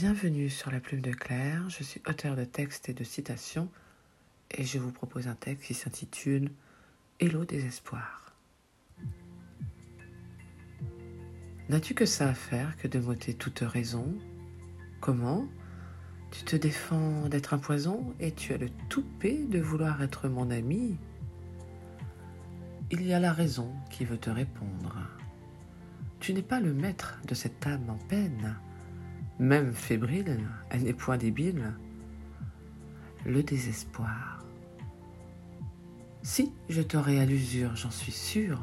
Bienvenue sur la plume de Claire, je suis auteur de textes et de citations et je vous propose un texte qui s'intitule Hello désespoir. N'as-tu que ça à faire que de m'ôter toute raison? Comment? Tu te défends d'être un poison et tu as le toupet de vouloir être mon ami? Il y a la raison qui veut te répondre. Tu n'es pas le maître de cette âme en peine même fébrile, elle n'est point débile. Le désespoir. Si je t'aurais à l'usure, j'en suis sûr.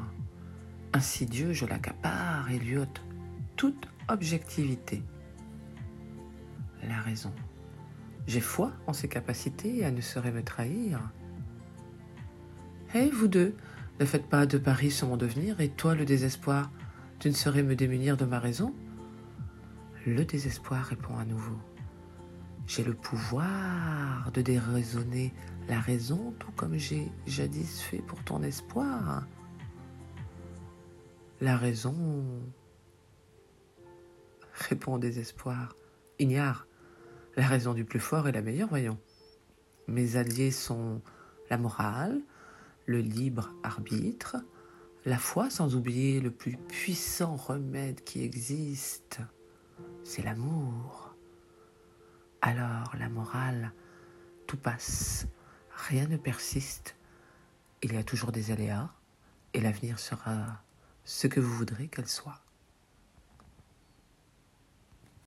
Ainsi Dieu, je l'accapare et lui ôte toute objectivité. La raison. J'ai foi en ses capacités à ne saurait me trahir. Hé, vous deux, ne faites pas de paris sur mon devenir, et toi, le désespoir, tu ne saurais me démunir de ma raison? Le désespoir répond à nouveau. J'ai le pouvoir de déraisonner la raison tout comme j'ai jadis fait pour ton espoir. La raison, répond au désespoir, ignare. La raison du plus fort est la meilleure, voyons. Mes alliés sont la morale, le libre arbitre, la foi sans oublier le plus puissant remède qui existe, c'est l'amour. Alors la morale, tout passe, rien ne persiste, il y a toujours des aléas, et l'avenir sera ce que vous voudrez qu'elle soit.